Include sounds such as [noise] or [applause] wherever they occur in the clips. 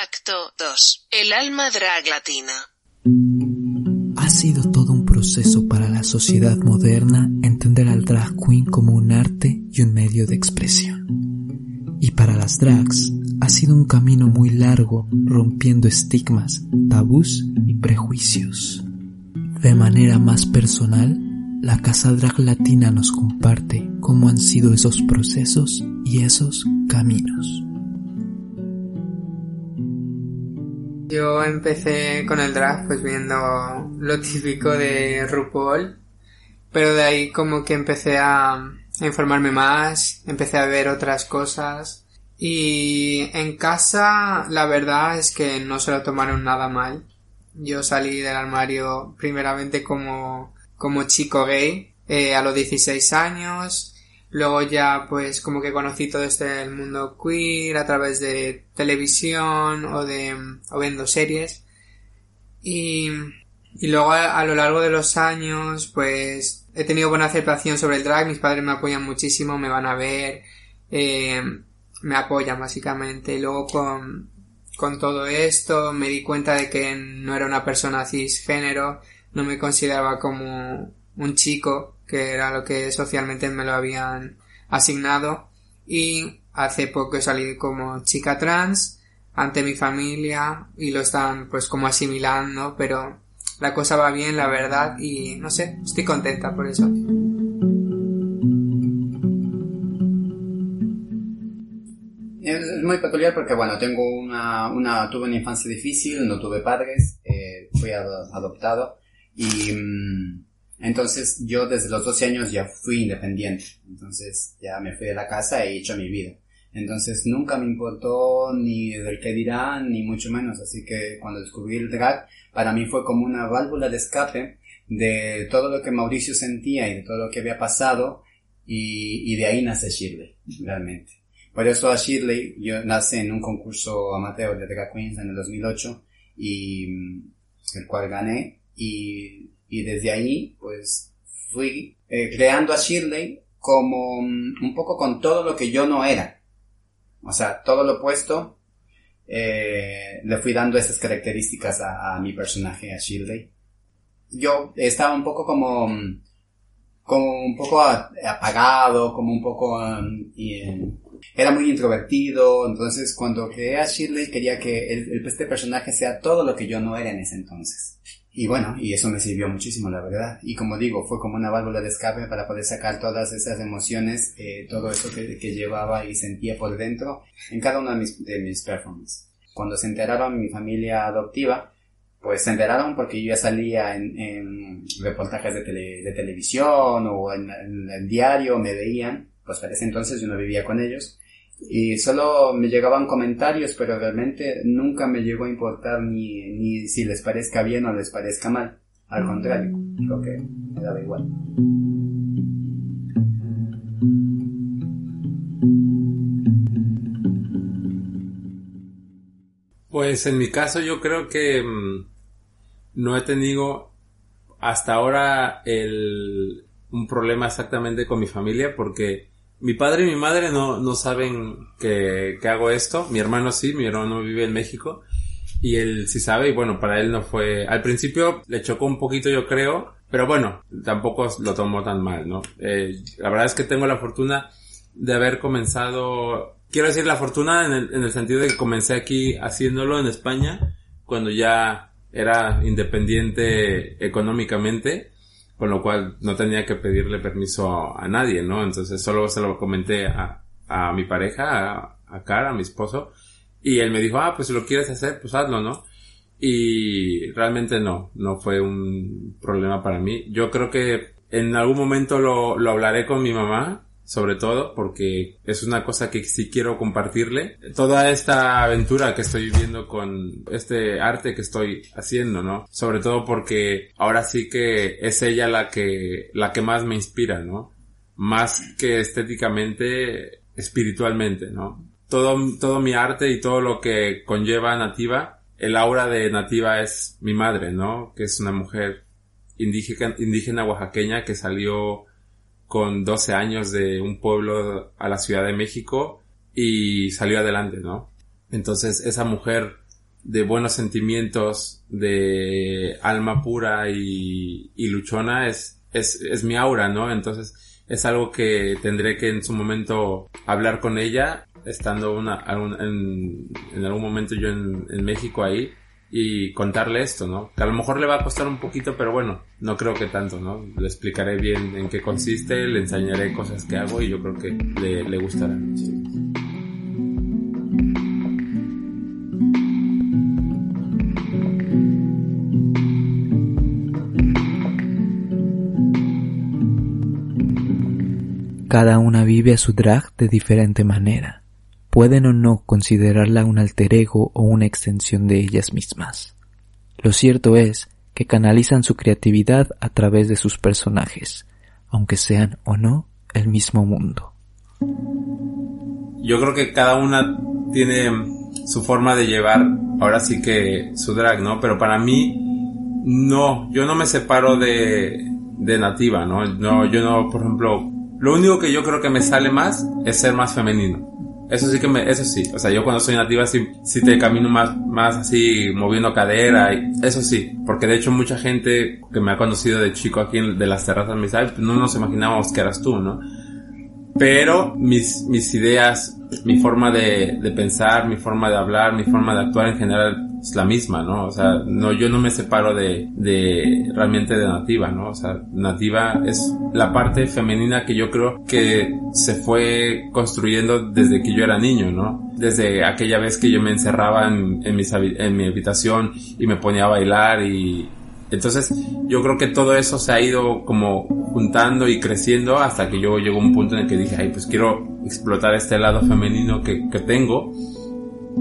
Acto 2. El alma drag latina. Ha sido todo un proceso para la sociedad moderna entender al drag queen como un arte y un medio de expresión. Y para las drags ha sido un camino muy largo rompiendo estigmas, tabús y prejuicios. De manera más personal, la Casa Drag Latina nos comparte cómo han sido esos procesos y esos caminos. Yo empecé con el drag pues viendo lo típico de RuPaul, pero de ahí como que empecé a, a informarme más, empecé a ver otras cosas y en casa la verdad es que no se lo tomaron nada mal. Yo salí del armario primeramente como, como chico gay eh, a los 16 años. Luego ya pues como que conocí todo este del mundo queer a través de televisión o de o viendo series. Y, y luego a, a lo largo de los años pues he tenido buena aceptación sobre el drag. Mis padres me apoyan muchísimo, me van a ver. Eh, me apoyan básicamente. Y luego con, con todo esto me di cuenta de que no era una persona cisgénero, no me consideraba como un chico, que era lo que socialmente me lo habían asignado. Y hace poco salí como chica trans ante mi familia y lo están pues como asimilando, pero la cosa va bien, la verdad, y no sé, estoy contenta por eso. Es muy peculiar porque, bueno, tengo una, una, tuve una infancia difícil, no tuve padres, eh, fui ado- adoptado y mm, entonces yo desde los 12 años ya fui independiente, entonces ya me fui de la casa e he hecho mi vida. Entonces nunca me importó ni del qué dirán, ni mucho menos, así que cuando descubrí el drag, para mí fue como una válvula de escape de todo lo que Mauricio sentía y de todo lo que había pasado y, y de ahí nace Shirley, realmente. Por eso a Shirley, yo nací en un concurso amateur de Drag Queens en el 2008 y mm, el cual gané y, y desde ahí pues fui eh, creando a Shirley como mm, un poco con todo lo que yo no era. O sea, todo lo opuesto eh, le fui dando esas características a, mi personaje, a Shirley. Yo estaba un poco como, mm, como un poco apagado, como un poco, y, eh, era muy introvertido, entonces cuando creé a Shirley quería que el, el- este personaje sea todo lo que yo no era en ese entonces. Y bueno, y eso me sirvió muchísimo, la verdad. Y como digo, fue como una válvula de escape para poder sacar todas esas emociones, eh, todo eso que, que llevaba y sentía por dentro en cada una de mis, de mis performances. Cuando se enteraron mi familia adoptiva, pues se enteraron porque yo ya salía en, en reportajes de, tele- de televisión o en, en el diario, me veían, pues para ese entonces yo no vivía con ellos. Y solo me llegaban comentarios, pero realmente nunca me llegó a importar ni, ni si les parezca bien o les parezca mal. Al contrario, creo que me daba igual. Pues en mi caso yo creo que mm, no he tenido hasta ahora el, un problema exactamente con mi familia porque mi padre y mi madre no, no saben que, que hago esto. Mi hermano sí, mi hermano vive en México y él sí sabe y bueno, para él no fue... Al principio le chocó un poquito yo creo, pero bueno, tampoco lo tomó tan mal, ¿no? Eh, la verdad es que tengo la fortuna de haber comenzado, quiero decir la fortuna en el, en el sentido de que comencé aquí haciéndolo en España cuando ya era independiente económicamente, con lo cual no tenía que pedirle permiso a, nadie, ¿no? Entonces solo se lo comenté a, a mi pareja, a, a Cara, a mi esposo, y él me dijo, ah, pues si lo quieres hacer, pues hazlo, ¿no? Y realmente no, no fue un problema para mí. Yo creo que en algún momento lo, lo hablaré con mi mamá sobre todo porque es una cosa que sí quiero compartirle. Toda esta aventura que estoy viviendo con este arte que estoy haciendo, ¿no? Sobre todo porque ahora sí que es ella la que, la que más me inspira, ¿no? Más que estéticamente, espiritualmente, ¿no? Todo, todo mi arte y todo lo que conlleva Nativa, el aura de Nativa es mi madre, ¿no? Que es una mujer indígena, indígena oaxaqueña que salió con 12 años de un pueblo a la Ciudad de México y salió adelante, ¿no? Entonces esa mujer de buenos sentimientos, de alma pura y, y luchona es, es, es mi aura, ¿no? Entonces es algo que tendré que en su momento hablar con ella, estando una, en, algún momento yo en México ahí, y contarle esto, ¿no? Que a lo mejor le va a costar un poquito, pero bueno, no creo que tanto, ¿no? Le explicaré bien en qué consiste, le enseñaré cosas que hago y yo creo que le, gustará. Cada una vive a su drag de diferente manera pueden o no considerarla un alter ego o una extensión de ellas mismas. Lo cierto es que canalizan su creatividad a través de sus personajes, aunque sean o no el mismo mundo. Yo creo que cada una tiene su forma de llevar, ahora sí que su drag, ¿no? Pero para mí, no, yo no me separo de, de nativa, ¿no? No, yo no, por ejemplo, lo único que yo creo que me sale más es ser más femenino. Eso sí que me, eso sí, o sea, yo cuando soy nativa sí, sí te camino más, más así, moviendo cadera, y eso sí, porque de hecho mucha gente que me ha conocido de chico aquí de las terrazas me dice, no nos imaginábamos que eras tú, ¿no? Pero mis, mis ideas, mi forma de, de pensar, mi forma de hablar, mi forma de actuar en general es la misma, ¿no? O sea, no, yo no me separo de, de realmente de nativa, ¿no? O sea, nativa es la parte femenina que yo creo que se fue construyendo desde que yo era niño, ¿no? Desde aquella vez que yo me encerraba en, en, en mi habitación y me ponía a bailar y, entonces, yo creo que todo eso se ha ido como juntando y creciendo hasta que yo llegó a un punto en el que dije, ay, pues quiero explotar este lado femenino que, que tengo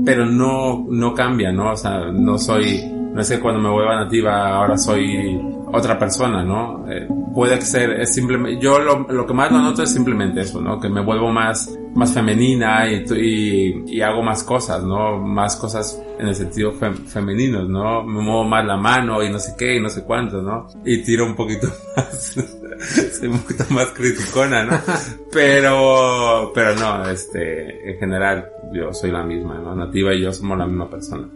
pero no, no cambia, ¿no? O sea, no soy, no es que cuando me vuelva nativa ahora soy otra persona, ¿no? Eh, puede ser, es simplemente, yo lo, lo, que más lo noto es simplemente eso, ¿no? Que me vuelvo más, más femenina y, y, y hago más cosas, ¿no? Más cosas en el sentido femenino, ¿no? Me muevo más la mano y no sé qué y no sé cuánto, ¿no? Y tiro un poquito [laughs] más, [laughs] soy un poquito más criticona, ¿no? [laughs] Pero, pero no, este, en general yo soy la misma, ¿no? Nativa y yo somos la misma persona.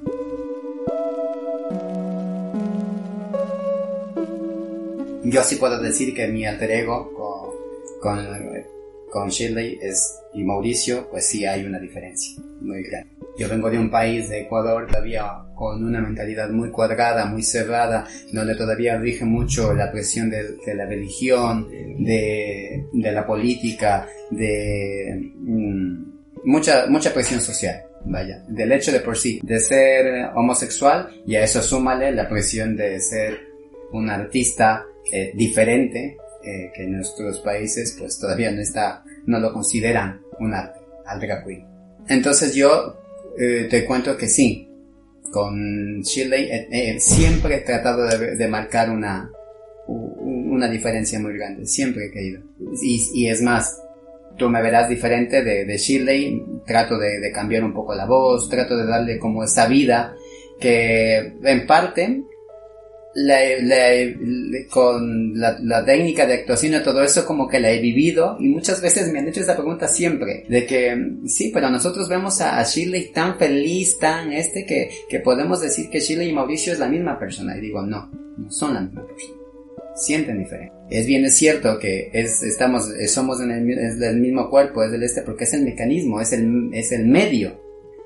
yo sí puedo decir que mi alter ego con, con, con Shirley es, y Mauricio, pues sí hay una diferencia muy grande. Yo vengo de un país, de Ecuador, todavía con una mentalidad muy cuadrada, muy cerrada, donde todavía rige mucho la presión de, de la religión, de, de, la política, de mmm, mucha, mucha presión social. Vaya, del hecho de por sí, de ser homosexual, y a eso súmale la presión de ser un artista eh, diferente eh, que en nuestros países pues todavía no está, no lo consideran un arte, al drag queen. Entonces yo eh, te cuento que sí, con Shirley eh, siempre he tratado de, marcar una, una diferencia muy grande, siempre he querido. Y, y es más, tú me verás diferente de, Shirley, trato de, cambiar un poco la voz, trato de darle como esa vida que en parte la, la, con la, la, técnica de actuación y todo eso como que la he vivido y muchas veces me han hecho esa pregunta siempre de que sí, pero nosotros vemos a, a Shirley tan feliz, tan este que, que podemos decir que Shirley y Mauricio es la misma persona y digo no, no son la misma persona sienten diferente. Es bien es cierto que es, estamos, somos en el, es el mismo cuerpo, es del este, porque es el mecanismo, es el, es el medio.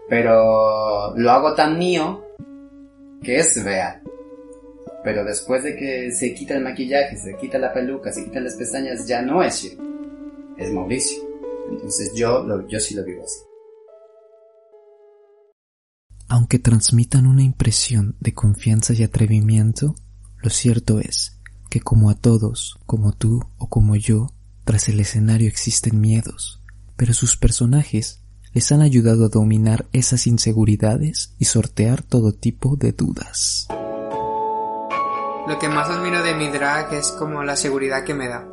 Pero lo hago tan mío que es real. Pero después de que se quita el maquillaje, se quita la peluca, se quitan las pestañas, ya no es Shirley, es Mauricio. Entonces yo, yo sí lo vivo así. Aunque transmitan una impresión de confianza y atrevimiento, lo cierto es que como a todos, como tú o como yo, tras el escenario existen miedos, pero sus personajes les han ayudado a dominar esas inseguridades y sortear todo tipo de dudas. Lo que más admiro de mi drag es como la seguridad que me da.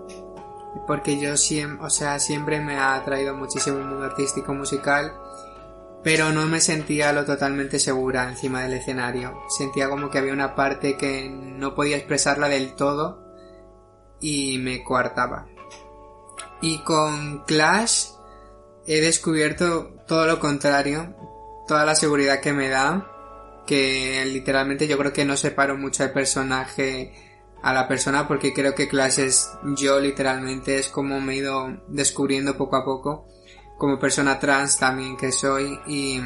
Porque yo siempre, o sea, siempre me ha atraído muchísimo el mundo artístico musical, pero no me sentía lo totalmente segura encima del escenario. Sentía como que había una parte que no podía expresarla del todo y me coartaba. Y con Clash he descubierto todo lo contrario, toda la seguridad que me da, que literalmente yo creo que no separo mucho el personaje a la persona porque creo que Clash es yo literalmente es como me he ido descubriendo poco a poco. Como persona trans también que soy y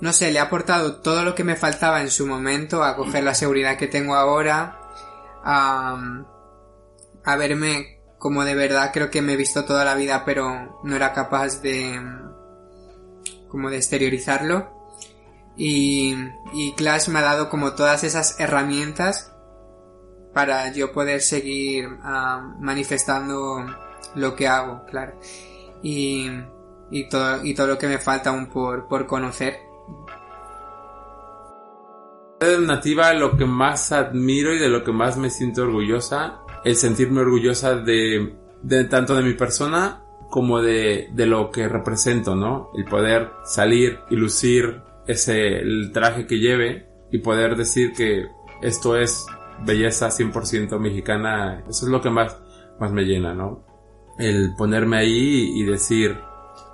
no sé, le ha aportado todo lo que me faltaba en su momento a coger la seguridad que tengo ahora, a verme como de verdad creo que me he visto toda la vida pero no era capaz de como de exteriorizarlo y, y Clash me ha dado como todas esas herramientas para yo poder seguir ah, manifestando lo que hago, claro. Y, y, todo, y todo lo que me falta aún por, por conocer. Nativa lo que más admiro y de lo que más me siento orgullosa el sentirme orgullosa de, de tanto de mi persona como de, de lo que represento, ¿no? El poder salir y lucir ese, el traje que lleve y poder decir que esto es belleza 100% mexicana, eso es lo que más, más me llena, ¿no? El ponerme ahí y decir,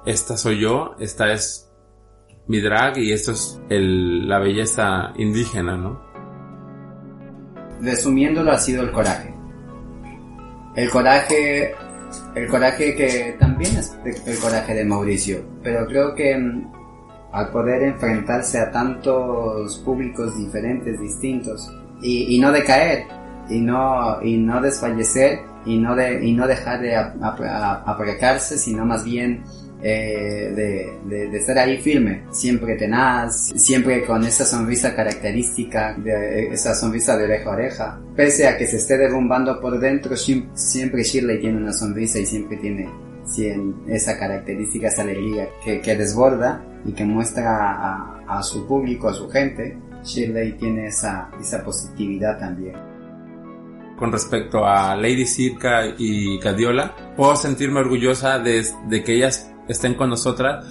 esta soy yo, esta es mi drag y esto es el, la belleza indígena, ¿no? Resumiéndolo ha sido el coraje. El coraje, el coraje que también es el coraje de Mauricio, pero creo que mm, al poder enfrentarse a tantos públicos diferentes, distintos, y, no decaer, y no, y no desfallecer, y no, de, y no dejar de aprecarse, sino más bien eh, de, de, estar ahí firme, siempre tenaz, siempre con esa sonrisa característica, de esa sonrisa de oreja a oreja. Pese a que se esté derrumbando por dentro, siempre Shirley tiene una sonrisa y siempre tiene esa característica, esa alegría que, que desborda y que muestra a, a, su público, a su gente. Shirley tiene esa, esa positividad también con respecto a Lady Circa y Cadiola, puedo sentirme orgullosa de, de que ellas estén con nosotras.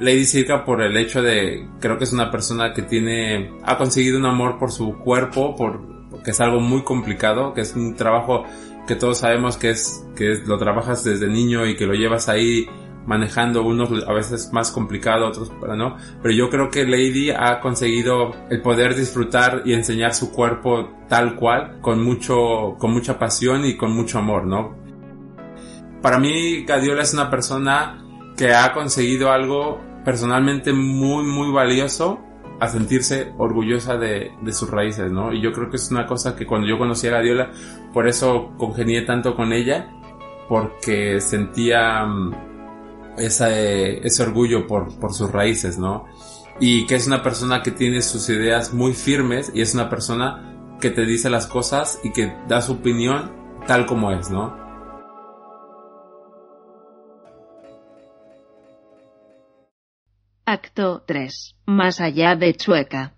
Lady Circa por el hecho de, creo que es una persona que tiene, ha conseguido un amor por su cuerpo, por, que es algo muy complicado, que es un trabajo que todos sabemos que es, que lo trabajas desde niño y que lo llevas ahí manejando unos a veces más complicado, otros para no. Pero yo creo que Lady ha conseguido el poder disfrutar y enseñar su cuerpo tal cual, con mucho, con mucha pasión y con mucho amor, ¿no? Para mí, Gadiola es una persona que ha conseguido algo personalmente muy, muy valioso a sentirse orgullosa de, de, sus raíces, ¿no? Y yo creo que es una cosa que cuando yo conocí a Gadiola, por eso congenié tanto con ella, porque sentía mm, ese, ese orgullo por, por sus raíces, ¿no? Y que es una persona que tiene sus ideas muy firmes y es una persona que te dice las cosas y que da su opinión tal como es, ¿no? Acto 3. Más allá de Chueca.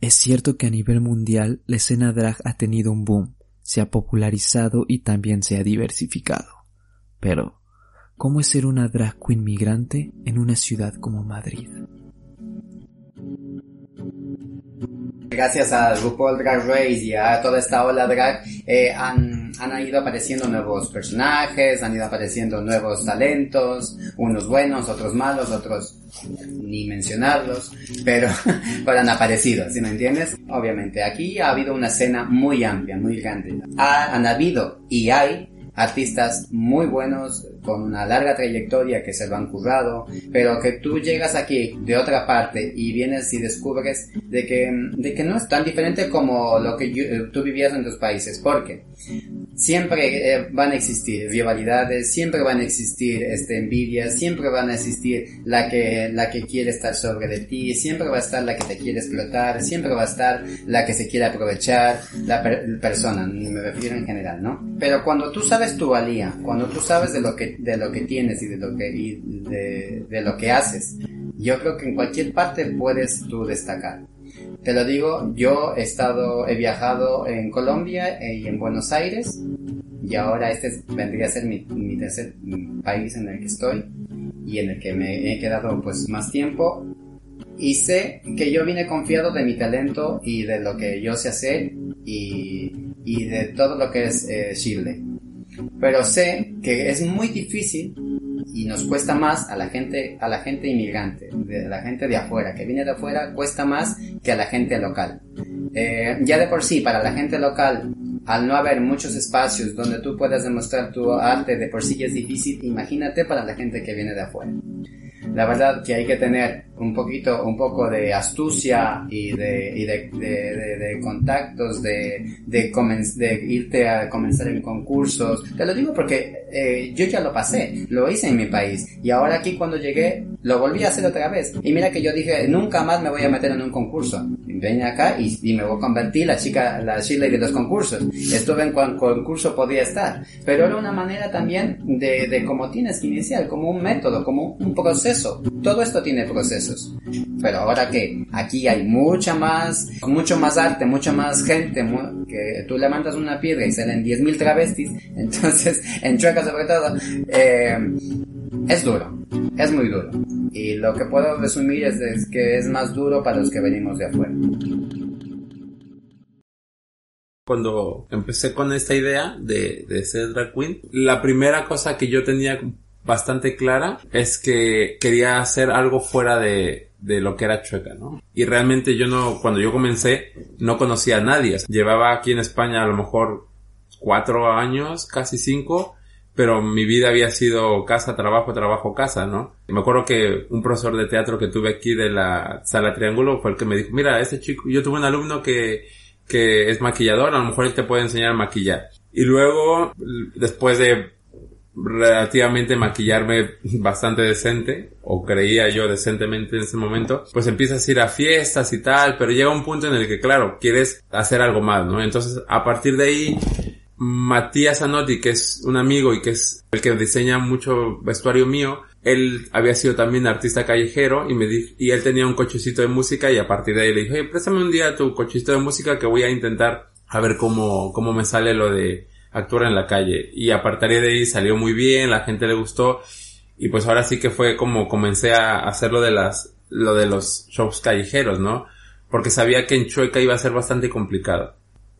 Es cierto que a nivel mundial la escena drag ha tenido un boom, se ha popularizado y también se ha diversificado. Pero, ¿cómo es ser una drag queen migrante en una ciudad como Madrid? Gracias a RuPaul Drag Race y a toda esta ola drag eh, han, han ido apareciendo nuevos personajes, han ido apareciendo nuevos talentos, unos buenos, otros malos, otros ni mencionarlos, pero, [laughs] han aparecido, ¿sí me entiendes? Obviamente, aquí ha habido una escena muy amplia, muy grande. han habido y hay artistas muy buenos con una larga trayectoria que se lo han currado, pero que tú llegas aquí de otra parte y vienes y descubres de que, de que no es tan diferente como lo que tú vivías en tus países. porque siempre eh, van a existir rivalidades, siempre van a existir este, envidias, siempre van a existir la que, la que quiere estar sobre de ti, siempre va a estar la que te quiere explotar, siempre va a estar la que se quiere aprovechar, la persona, me refiero en general, ¿no? Pero cuando tú sabes tu valía, cuando tú sabes de lo que, de lo que tienes y de lo que, y de, de lo que haces, yo creo que en cualquier parte puedes tú destacar. Te lo digo, yo he estado, he viajado en Colombia y en Buenos Aires y ahora este vendría a ser mi, tercer país en el que estoy y en el que me he quedado pues más tiempo y sé que yo vine confiado de mi talento y de lo que yo sé hacer y, y de todo lo que es eh, Chile. Pero sé que es muy difícil y nos cuesta más a la gente, a la gente inmigrante, de la gente de afuera, que viene de afuera, cuesta más a la gente local. Eh, ya de por sí, para la gente local, al no haber muchos espacios donde tú puedas demostrar tu arte, de por sí es difícil, imagínate para la gente que viene de afuera. La verdad que hay que tener un poquito, un poco de astucia y de, y de, de, contactos, de, de, irte a comenzar en concursos. Te lo digo porque eh, yo ya lo pasé, lo hice en mi país y ahora aquí cuando llegué lo volví a hacer otra vez. Y mira que yo dije, nunca más me voy a meter en un concurso. Ven acá y, me voy a convertir la chica, la Shirley de los concursos. Estuve en cual concurso podía estar. Pero era una manera también de, de cómo tienes que iniciar, como un método, como un proceso. Todo esto tiene Pero ahora que aquí hay mucha más, mucho más arte, mucha más gente, que tú le mandas una piedra y salen 10.000 travestis, [laughs] entonces en Chueca sobre todo, eh, es duro, es muy duro. Y lo que puedo resumir es, que es más duro para los que venimos de afuera. Cuando empecé con esta idea de, de ser drag queen, la primera cosa que yo tenía bastante clara es que quería hacer algo fuera de, de lo que era Chueca, ¿no? Y realmente yo no, cuando yo comencé, no conocía a nadie. Llevaba aquí en España a lo mejor cuatro años, casi cinco, pero mi vida había sido casa, trabajo, trabajo, casa, ¿no? Me acuerdo que un profesor de teatro que tuve aquí de la sala Triángulo fue el que me dijo, mira, este chico, yo tuve un alumno que, que es maquillador, a lo mejor él te puede enseñar a maquillar. Y luego, después de relativamente maquillarme bastante decente, o creía yo decentemente en ese momento, pues empiezas a ir a fiestas y tal, pero llega un punto en el que, claro, quieres hacer algo más, ¿no? Entonces, a partir de ahí, Matías Anotti, que es un amigo y que es el que diseña mucho vestuario mío, él había sido también artista callejero y me dijo, y él tenía un cochecito de música y a partir de ahí le dije, préstame un día tu cochecito de música que voy a intentar a ver cómo, cómo me sale lo de actuar en la calle. Y a de ahí salió muy bien, la gente le gustó y pues ahora sí que fue como comencé a hacer lo de las, lo de los shows callejeros, ¿no? Porque sabía que en Chueca iba a ser bastante complicado.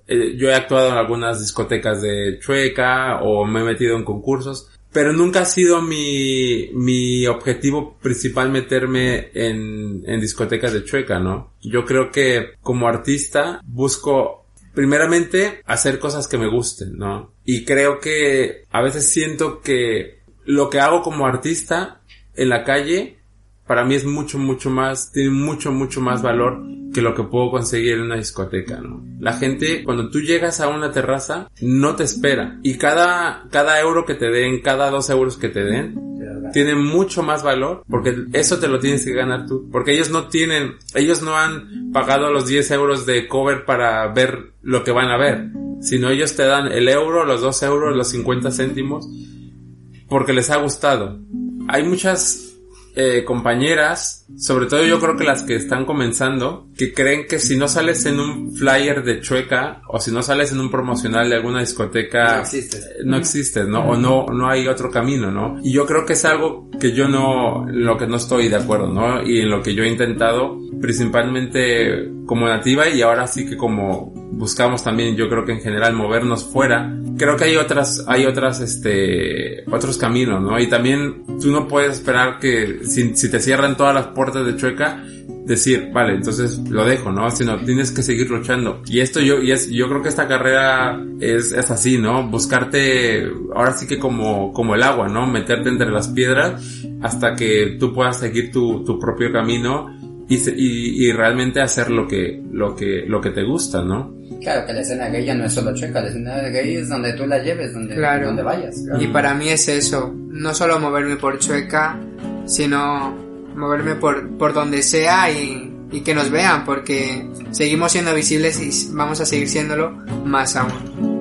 Eh, yo he actuado en algunas discotecas de Chueca o me he metido en concursos, pero nunca ha sido mi, mi objetivo principal meterme en, en discotecas de Chueca, ¿no? Yo creo que como artista busco primeramente hacer cosas que me gusten, ¿no? Y creo que a veces siento que lo que hago como artista en la calle para mí es mucho, mucho más, tiene mucho, mucho más valor que lo que puedo conseguir en una discoteca, ¿no? La gente, cuando tú llegas a una terraza, no te espera. Y cada, cada euro que te den, cada dos euros que te den, tiene mucho más valor porque eso te lo tienes que ganar tú. Porque ellos no tienen, ellos no han pagado los 10 euros de cover para ver lo que van a ver. Sino ellos te dan el euro, los dos euros, los 50 céntimos porque les ha gustado. Hay muchas eh, compañeras, sobre todo yo creo que las que están comenzando, que creen que si no sales en un flyer de Chueca o si no sales en un promocional de alguna discoteca, no existes, ¿no? O no, no hay otro camino, ¿no? Y yo creo que es algo que yo no, en lo que no estoy de acuerdo, ¿no? Y en lo que yo he intentado, principalmente como nativa y ahora sí que como buscamos también, yo creo que en general movernos fuera, creo que hay otras, hay otras, este, otros caminos, ¿no? Y también tú no puedes esperar que si, si te cierran todas las puertas de Chueca, decir, vale, entonces lo dejo, ¿no? Sino tienes que seguir luchando. Y esto yo, y es, yo creo que esta carrera es, es así, ¿no? Buscarte, ahora sí que como, como el agua, ¿no? Meterte entre las piedras hasta que tú puedas seguir tu, tu propio camino y, y, y realmente hacer lo que, lo que, lo que te gusta, ¿no? Claro, que la escena gay ya no es solo chueca, la escena gay es donde tú la lleves, donde, Claro. donde vayas. Y para mí es eso, no solo moverme por Chueca, sino moverme por, por donde sea y, y que nos vean, porque seguimos siendo visibles y vamos a seguir siéndolo más aún.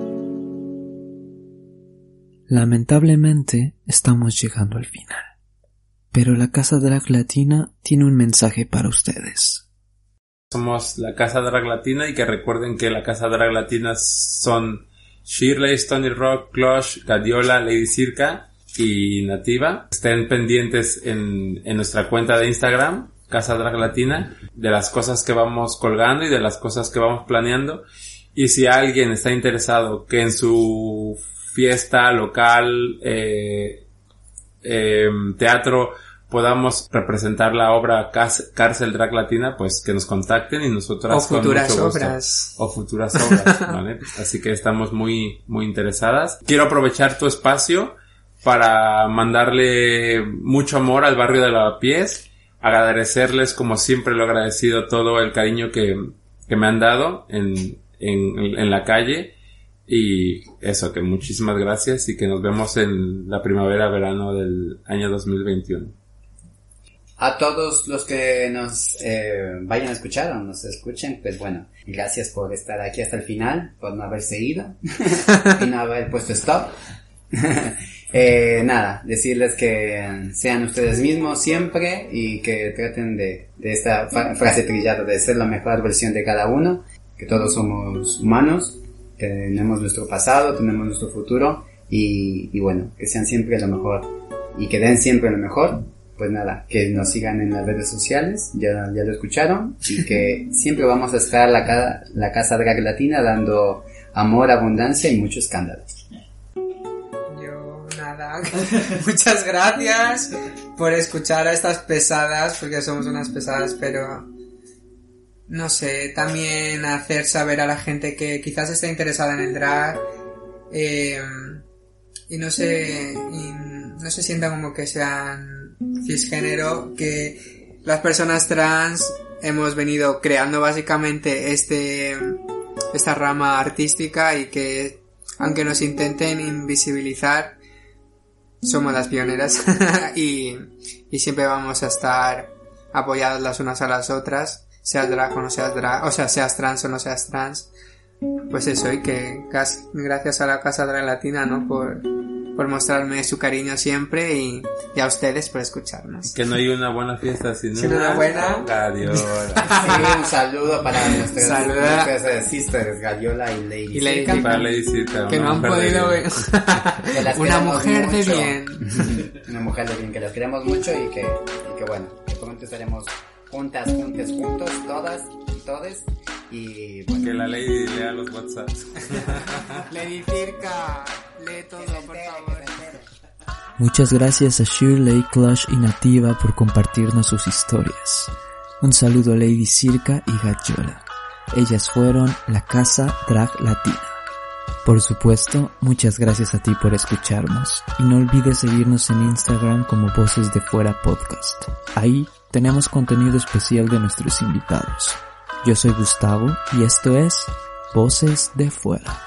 Lamentablemente estamos llegando al final. Pero la Casa Drag Latina tiene un mensaje para ustedes. Somos la Casa Drag Latina y que recuerden que la Casa Drag Latina son Shirley, Stony Rock, Clutch, Gadiola, Lady Circa y Nativa. Estén pendientes en, en nuestra cuenta de Instagram, Casa Drag Latina, de las cosas que vamos colgando y de las cosas que vamos planeando. Y si alguien está interesado que en su fiesta local, eh, eh, teatro, podamos representar la obra Cárcel Drag Latina, pues que nos contacten y nosotras O con futuras mucho gusto. obras. O futuras obras, [laughs] ¿vale? Así que estamos muy, muy interesadas. Quiero aprovechar tu espacio para mandarle mucho amor al barrio de Lavapiés, agradecerles como siempre lo he agradecido todo el cariño que, que me han dado en, en, en la calle y eso, que muchísimas gracias y que nos vemos en la primavera, verano del año 2021. A todos los que nos eh, vayan a escuchar o nos escuchen, pues bueno, gracias por estar aquí hasta el final, por no haberse ido [laughs] y no haber puesto stop. [laughs] Eh, nada, decirles que sean ustedes mismos siempre y que traten de, de esta frase trillada de ser la mejor versión de cada uno, que todos somos humanos, tenemos nuestro pasado, tenemos nuestro futuro y, y bueno, que sean siempre lo mejor y que den siempre lo mejor. Pues nada, que nos sigan en las redes sociales, ya, ya lo escucharon, y que [laughs] siempre vamos a estar la, ca- la Casa Drag Latina dando amor, abundancia y mucho escándalo. Yo nada, [laughs] muchas gracias por escuchar a estas pesadas, porque somos unas pesadas, pero no sé, también hacer saber a la gente que quizás esté interesada en el drag eh, y no se, y no se sienta como que sean cisgénero, que las personas trans hemos venido creando básicamente este, esta rama artística y que aunque nos intenten invisibilizar, somos las pioneras [laughs] y, y siempre vamos a estar apoyadas las unas a las otras, seas drag o no seas drag, o sea, seas trans o no seas trans. Pues eso, y que gracias a la Casa Drag Latina, ¿no? Por, por mostrarme su cariño siempre y, y a ustedes por escucharnos. Que no hay una buena fiesta sin, Sin una buena. Adiós. [laughs] Sí, un saludo para nuestras, Saluda. eh, sisters Gallola y Lady Y Lady. Para Lady Circa, Que una no han podido ver. Una mujer de bien. [laughs] Una mujer de bien que las queremos mucho y que, y que bueno, que pronto estaremos juntas, juntes, juntos, todas y todes. Y bueno, Que la Lady lea los WhatsApps. [laughs] Lady Circa, todo, por favor. Muchas gracias a Shirley, Clutch y Nativa por compartirnos sus historias. Un saludo a Lady Circa y Gachola. Ellas fueron la Casa Drag Latina. Por supuesto, muchas gracias a ti por escucharnos y no olvides seguirnos en Instagram como Voces de Fuera Podcast. Ahí tenemos contenido especial de nuestros invitados. Yo soy Gustavo y esto es Voces de Fuera.